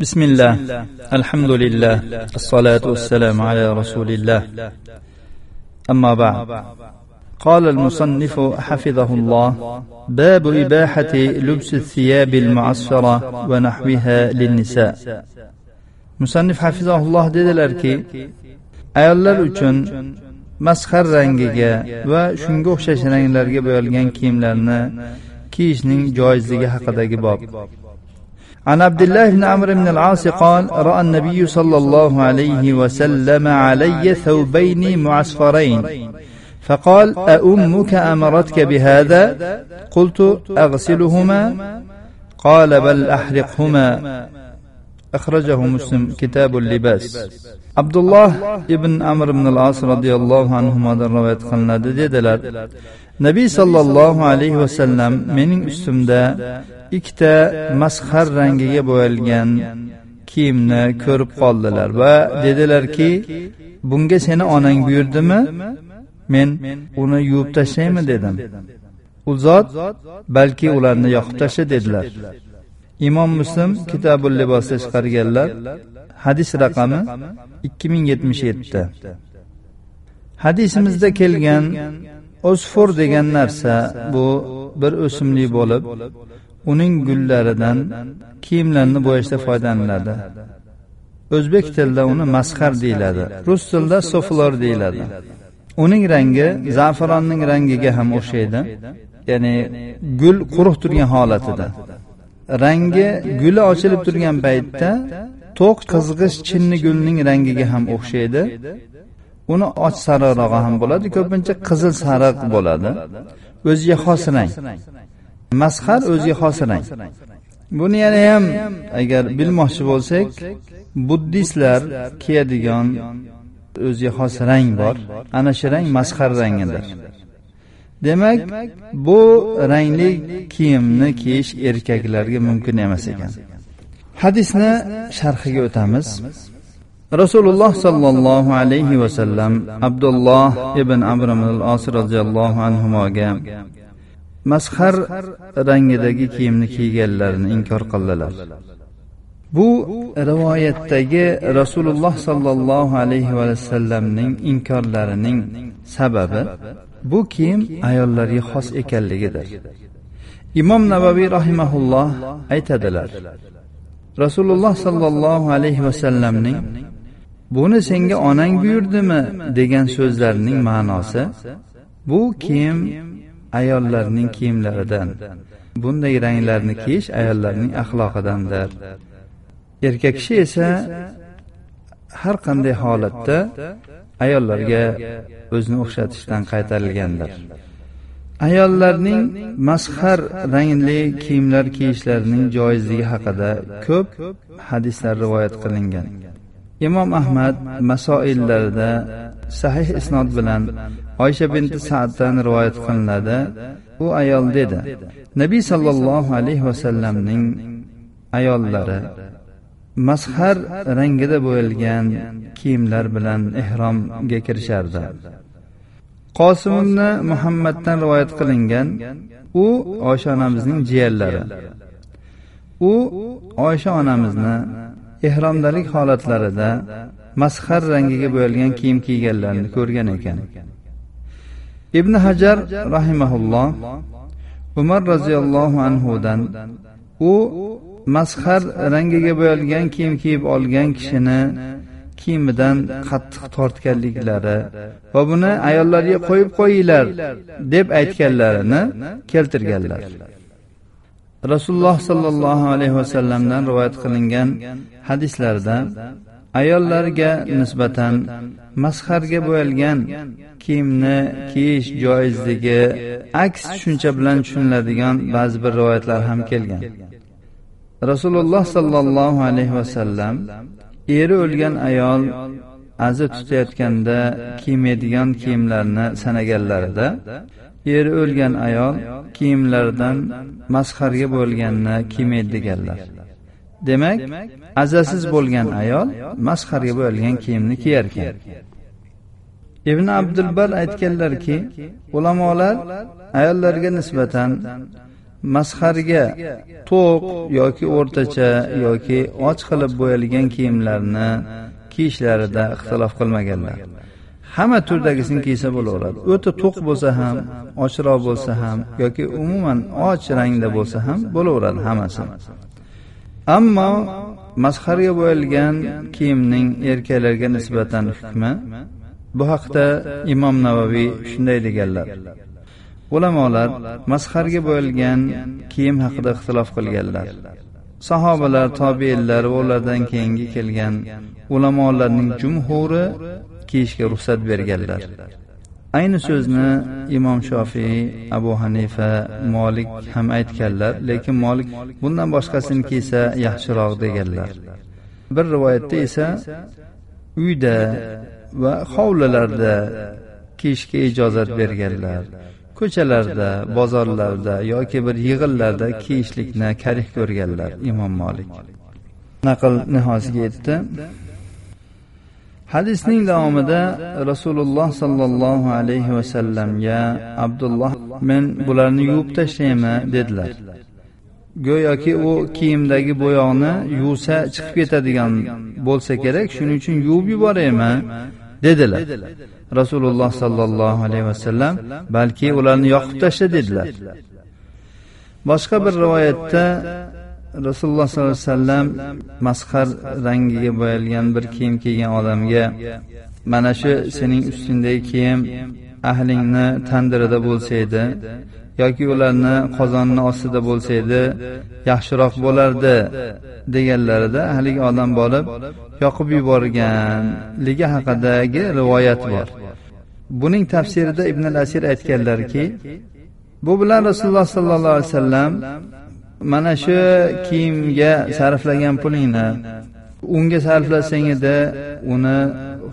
بسم الله الحمد لله الصلاة والسلام على رسول الله أما بعد قال المصنف حفظه الله باب إباحة لبس الثياب المعصفرة ونحوها للنساء musannif hafizahulloh dedilarki ayollar uchun masxar rangiga va shunga o'xshash ranglarga bo'yalgan kiyimlarni kiyishning joizligi haqidagi bob عن عبد الله بن عمرو بن العاص قال رأى النبي صلى الله عليه وسلم علي ثوبين معصفرين. فقال أأمك أمرتك بهذا؟ قلت أغسلهما. قال بل أحرقهما. أخرجه مسلم كتاب اللباس. عبد الله ibn amr ibn al as roziyallohu anhudan rivoyat qilinadi dedilar nabiy sollallohu alayhi vasallam mening ustimda ikkita masxar rangiga bo'yalgan kiyimni ko'rib qoldilar va dedilarki bunga seni onang buyurdimi? Men uni yuvib tashlaymi? dedim. U zot balki ularni yoqib tashla dedilar. Imom muslim kitabul libosda chiqarganlar hadis raqami ikki ming yetmish yetti. Hadisimizda kelgan o'sfor degan narsa bu bir o'simlik bo'lib uning gullaridan kiyimlarni bo'yashda foydalaniladi. O'zbek tilida uni masxar deyiladi rus tilida soflor deyiladi. Uning rangi zafaronning rangiga ham o'xshaydi ya'ni gul quruq turgan holatida. Rangi guli ochilib turgan paytda to'q qizg'ish chinni gulning rangiga ham o'xshaydi. Uni och sariqrog'i ham bo'ladi ko'pincha qizil sariq bo'ladi. O'ziga xos rang. Masxar o'ziga xos rang buni yana ham agar bilmoqchi bo'lsak buddistlar kiyadigan o'ziga xos rang bor. Ana shu rang masxar rangidir. Demak bu rangli kiyimni kiyish erkaklarga mumkin emas ekan. Hadisni sharhiga o'tamiz. Rasululloh sollallohu alayhi vasallam abdulloh ibn amr al os roziyallohu anhuga masxar rangidagi kiyimni kiyganlarini inkor qildilar. Bu rivoyatdagi rasululloh sollallohu alayhi vasallamning inkorlarining sababi bu kiyim ayollarga xos ekanligidir. Imom navaviy rahimaulloh aytadilar rasululloh sollallohu alayhi vasallamning buni senga onang buyurdimi degan so'zlarining ma'nosi bu kiyim ayollarning kiyimlaridan. Bunday ranglarni kiyish ayollarning axloqidandir. Erkak kishi esa har qanday holatda ayollarga o'zini o'xshatishdan qaytarilgandir. Ayollarning masxar rangli kiyimlar kiyishlarining joizligi haqida ko'p hadislar rivoyat qilingan. Imom ahmad masoillarida sahih isnod bilan oysha binti saaddan rivoyat qilinadi. U ayol dedi nabiy sollallohu alayhi vasallamning ayollari mazhar rangida bo'yalgan kiyimlar bilan ehromga kirishardi. Qosim ibn muhammaddan rivoyat qilingan u oysha onamizning jiyanlari. U oysha onamizni ehromdalik holatlarida masxar rangiga bo'yalgan kiyim kiyganlarni ko'rgan ekan. Ibn hajar rahimaulloh umar roziyallohu anhudan u masxar rangiga bo'yalgan kiyim kiyib olgan kishini kiyimidan qattiq tortganliklari va buni ayollarga qo'yib qo'yinglar deb aytganlarini keltirganlar. Rasululloh sollallohu alayhi vasallamdan rivoyat qilingan hadislarda ayollarga nisbatan masxarga bo'yalgan kiyimni kiyish joizligi aks tushuncha bilan tushuniladigan ba'zi bir rivoyatlar ham kelgan. Rasululloh sollallohu alayhi vasallam eri o'lgan ayol aza tutayotganda kiymaydigan kiyimlarni sanaganlarida eri o'lgan ayol kiyimlaridan masxarga bo'lganini kiymaydi deganlar. Demak azasiz bo'lgan ayol masxarga bo'lgan kiyimni kiyarkan. Ibn abdulbar aytganlarki ulamolar ayollarga nisbatan masxarga to'q yoki o'rtacha yoki och qilib bo'yalgan kiyimlarni kiyishlarida ixtilof qilmaganlar. Hamma turdagisini kiysa bo'laveradi. O'ta to'q bo'lsa ham ochroq bo'lsa ham yoki umuman och rangda bo'lsa ham bo'laveradi hammasi. Ammo masxarga bo'yalgan kiyimning erkaklarga nisbatan hukmi bu haqda imom navaviy shunday deganlar. Ulamolar masxarga bo'yalgan kiyim haqida ixtilof qilganlar. Sahobalar tobeinlar va ulardan keyingi kelgan ulamolarning jumhuri kiyishga ruxsat berganlar. Ayni so'zni imom shofiy abu hanifa molik ham aytganlar lekin molik bundan boshqasini kiysa yaxshiroq deganlar. Bir rivoyatda esa uyda va hovlilarda kiyishga ijozat berganlar. Ko'chalarda bozorlarda yoki bir yig'inlarda kiyishlikni karih ko'rganlar imom molik naql nihoyasiga yetdi. hadisning davomida rasululloh sollallohu alayhi vasallamga abdulloh men bularni yuvib tashlaymi dedilar. go'yoki u kiyimdagi bo'yoqni yuvsa chiqib ketadigan bo'lsa kerak shuning uchun yuvib yuboraymi dedilar. Rasululloh sollallohu alayhi vasallam balki ularni yoqib tashla dedilar. Boshqa bir rivoyatda rasululloh sollallohu alayhi vasallam masxar rangiga bo'yalgan bir kiyim kiygan odamga mana shu sening ustingdagi kiyim ahlingni tandirida bo'lsa edi yoki ularni qozonni ostida bo'lsa edi yaxshiroq bo'lardi deganlarida haligi odam borib yoqib yuborganligi haqidagi rivoyat bor. Buning tafsirida ibn al asir aytganlarki bu bilan rasululloh sollallohu alayhi vasallam mana shu kiyimga sarflagan pulingni unga sarflasang edi uni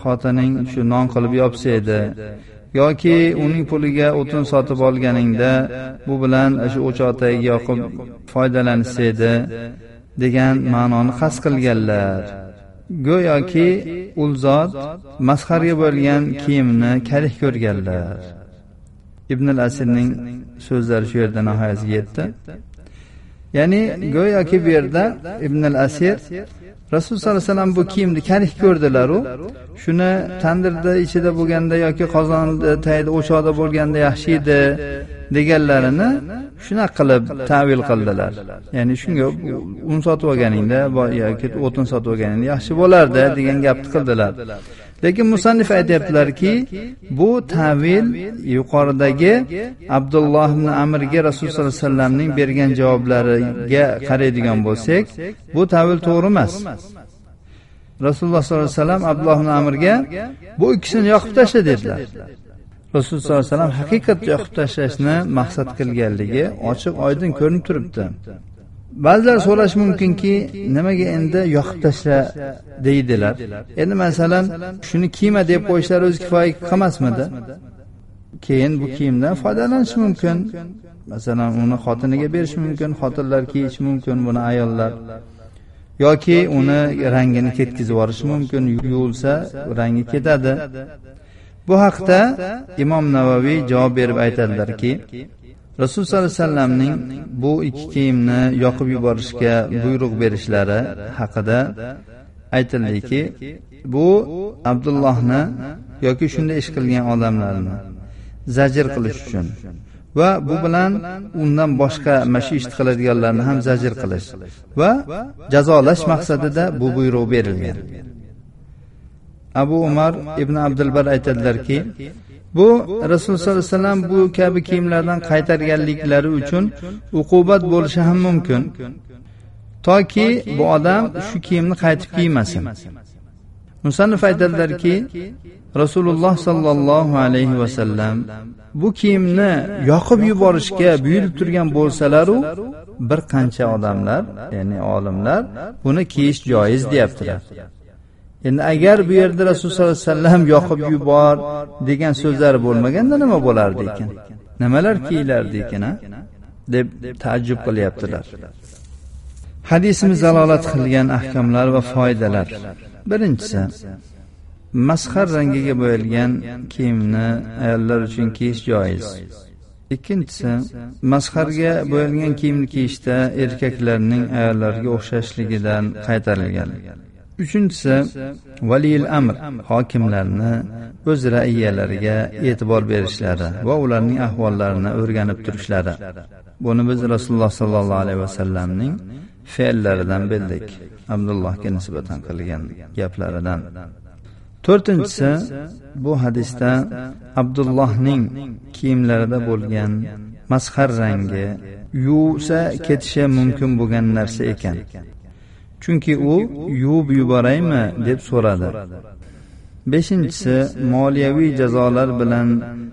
xotining shu non qilib yopsa edi yoki uning puliga o'tin sotib olganingda bu bilan shu o'choqdagi yoqib foydalanishsa edi degan ma'noni qasd qilganlar. Go'yoki u zot masxarga bo'lgan kiyimni karih ko'rganlar. Ibn al asirning so'zlari shu yerda nihoyasiga yetdi. Ya'ni go'yoki bu yerda ibn al asir rasululloh sollallohu alayhi vasallam bu kiyimni karih ko'rdilaru shuni tandirda ichida bo'lganda yoki qozonda tagida o'choqda bo'lganda yaxshi edi deganlarini shunaqa qilib tavil qildilar. ya'ni shunga un sotib olganingda yoki o'tin sotib olganingda yaxshi bo'lardi degan gapni qildilar lekin musannif aytyaptilarki bu tavil yuqoridagi abdulloh ibn amirga rasululloh sollallohu alayhi vasallamning bergan javoblariga qaraydigan bo'lsak bu tavil to'g'ri emas. Rasululloh sollallohu alayhi vasallam abdulloh ibn amirga bu ikkisini yoqib tashla dedilar. Rasululloh sollallohu alayhi vasallam haqiqatda yoqib tashlashni maqsad qilganligi ochiq oydin ko'rinib turibdi. Ba'zilar so'rashi mumkinki nimaga endi yoqib tashla deydilar. Endi masalan shuni kiyma deb qo'yishlar o'zi kifoya qilmasmidi? Keyin bu kiyimdan foydalanish mumkin. Masalan uni xotiniga berish mumkin xotinlar kiyishi mumkin buni ayollar. Yoki uni rangini ketkazib yuborish mumkin yuvilsa rangi ketadi. Bu haqda imom navaviy javob berib aytadilarki rasululloh sollallohu alayhi vasallamning bu ikki kiyimni yoqib yuborishga buyruq berishlari haqida aytildiki bu abdullohni yoki shunday ish qilgan odamlarni zajr qilish uchun va bu bilan undan boshqa mana shu ishni qiladiganlarni ham zajr qilish va jazolash maqsadida bu buyruq berilgan. Abu umar ibn abdulbar aytadilarki bu rasululloh sollallohu alayhi vasallam bu kabi kiyimlardan qaytarganliklari uchun uqubat bo'lishi ham mumkin. Toki bu odam shu kiyimni qaytib kiymasin. Musannif aytadilarki rasululloh sollallohu alayhi vasallam bu kiyimni yoqib yuborishga buyurib turgan bo'lsalaru bir qancha odamlar ya'ni olimlar buni kiyish joiz deyaptilar. Endi agar bu yerda rasululloh sollallohu alayhi vasallam yoqib yubor degan so'zlari bo'lmaganda nima bo'lardi ekan nimalar kiyilardi ekan a deb taajjub qilyaptilar. Hadisimiz dalolat qilgan ahkamlar va foydalar. Birinchisi masxar rangiga bo'yalgan kiyimni ayollar uchun kiyish joiz. Ikkinchisi masxarga bo'yalgan kiyimni kiyishda erkaklarning ayollarga o'xshashligidan qaytarilgan. Uchinchisi valiyil amr hokimlarni o'z raiyalariga e'tibor berishlari va ularning ahvollarini o'rganib turishlari. Buni biz rasululloh sollallohu alayhi vasallamning fe'llaridan bildik abdullohga nisbatan qilgan gaplaridan. To'rtinchisi bu hadisda abdullohning kiyimlarida bo'lgan masxar rangi yuvsa ketishi mumkin bo'lgan narsa ekan. Chunki u yuvib yuboraymi deb so'radi. Beshinchisi moliyaviy jazolar bilan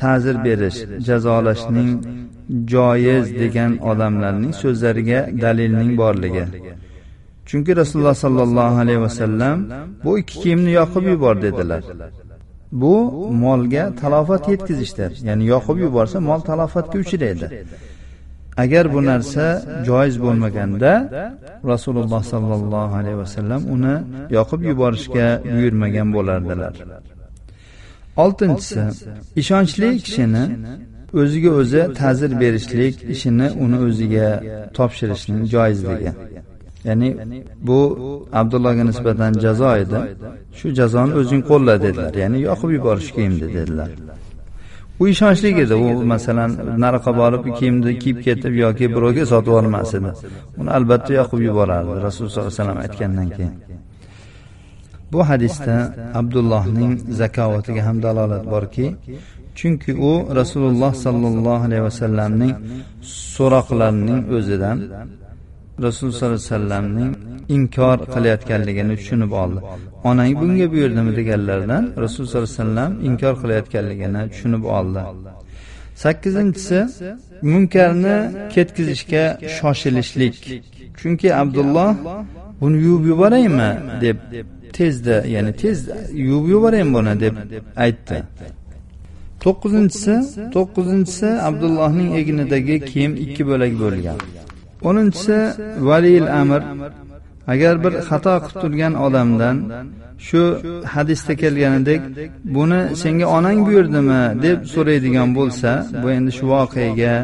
ta'zir berish jazolashning joiz degan odamlarning so'zlariga dalilning borligi. Chunki rasululloh sollallohu alayhi vasallam bu ikki kiyimni yoqib yubor dedilar. Bu molga talofat yetkazishdir ya'ni yoqib yuborsa mol talofatga uchraydi. Agar bu narsa joiz bo'lmaganda rasululloh sollallohu alayhi vasallam uni yoqib yuborishga buyurmagan bo'lardilar. Oltinchisi ishonchli kishini o'ziga o'zi ta'zir berishlik ishini uni o'ziga topshirishning joizligi. Ya'ni bu abdullohga nisbatan jazo edi. Shu jazoni o'zing qo'lla dedilar. Ya'ni yoqib yuborish kiyimni dedilar u ishonchli edi. U masalan nariyoqqa borib kiyimni kiyib ketib yoki birovga sotib yubormas edi. Uni albatta yoqib yuborardi rasululloh sollallohu alayhi vasallam aytgandan keyin. Bu hadisda abdullohning zakovatiga ham dalolat borki chunki u rasululloh sollallohu alayhi vasallamning so'roqlarining o'zidan rasululloh sollallohu alayhi vasallamning inkor qilayotganligini tushunib oldi. Onang bunga buyurdimi deganlaridan rasululloh sollallohu alayhi vasallam inkor qilayotganligini tushunib oldi. Sakkizinchisi munkarni ketkizishga shoshilishlik. Chunki abdulloh buni yuvib yuboraymi? deb tezda ya'ni tez yuvib yuborayin buni? deb aytdi. To'qqizinchisi to'qqizinchisi abdullohning egnidagi kiyim ikki bo'lak bo'lgan. O'ninchisi valiyil amr agar bir xato qilib turgan odamdan shu hadisda kelganidek buni senga onang buyurdimi? deb so'raydigan bo'lsa bu endi shu voqeaga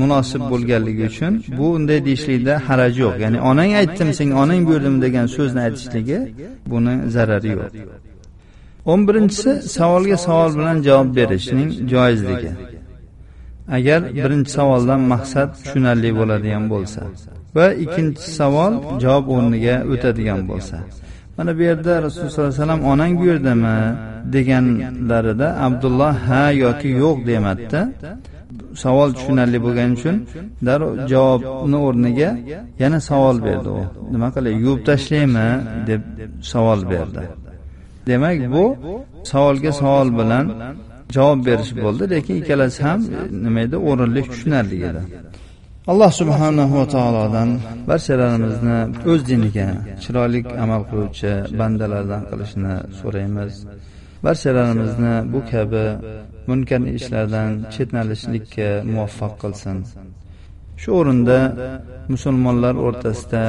munosib bo'lganligi uchun bu unday deyishlikda haraj yo'q. Ya'ni onang aytdim senga onang buyurdimi? degan so'zni aytishligi buni zarari yo'q. O'n birinchisi savolga savol bilan javob berishning joizligi. Agar birinchi savoldan maqsad tushunarli bo'ladigan bo'lsa va ikkinchi savol javob o'rniga o'tadigan bo'lsa mana bu yerda rasululloh sollallohu alayhi vasallam onang buyurdimi? deganlarida abdulloh ha yoki yo'q demadida savol tushunarli bo'lgani uchun darrov javobni o'rniga yana savol berdi u. Nima qilay yuvib tashlaymi deb savol berdi. Demak bu savolga savol bilan javob berish bo'ldi lekin ikkalasi ham nima edi o'rinli tushunarli edi. alloh subhanahu va taolodan barchalarimizni o'z diniga chiroyli amal qiluvchi bandalardan qilishni so'raymiz. Barchalarimizni bu kabi munkar ishlardan chetnalishlikka muvaffaq qilsin. Shu o'rinda musulmonlar o'rtasida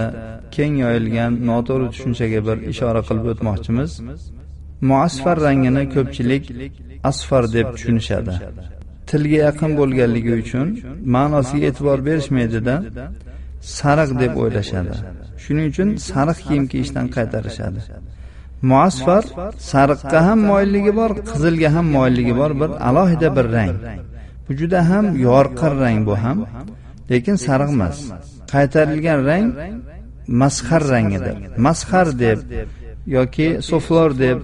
keng yoyilgan noto'g'ri tushunchaga bir ishora qilib o'tmoqchimiz muasfar rangini ko'pchilik asfar deb tushunishadi. Tilga yaqin bo'lganligi uchun ma'nosiga e'tibor berishmaydida sariq deb o'ylashadi. Shuning uchun sariq kiyim kiyishdan qaytarishadi. Muasfar sariqqa ham moyilligi bor qizilga ham moyilligi bor bir alohida bir rang. Bu juda ham yorqin rang bu ham. Lekin sariq emas. Qaytarilgan rang masxar rangidir. Masxar deb yoki soflor deb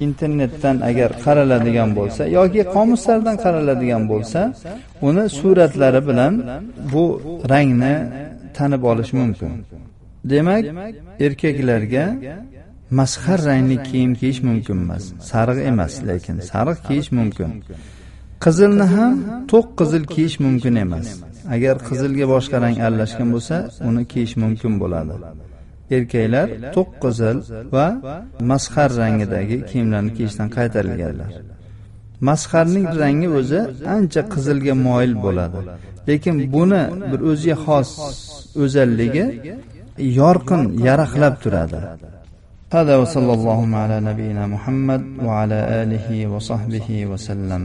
internetdan agar qaraladigan bo'lsa yoki qomuslardan qaraladigan bo'lsa uni suratlari bilan bu rangni tanib olish mumkin. Demak erkaklarga masxar rangli kiyim kiyish mumkin emas sariq emas lekin sariq kiyish mumkin. Qizilni ham to'q qizil kiyish mumkin emas. Agar qizilga boshqa rang aralashgan bo'lsa uni kiyish mumkin bo'ladi erkaklar to'q qizil va masxar rangidagi kiyimlarni kiyishdan qaytarilganlar masxarning rangi o'zi ancha qizilga moyil bo'ladi lekin buni bir o'ziga xos o'zalligi yorqin yaraqlab turadi هذا وصلى اللهم على نبينا محمد وعلى آله وصحبه وسلم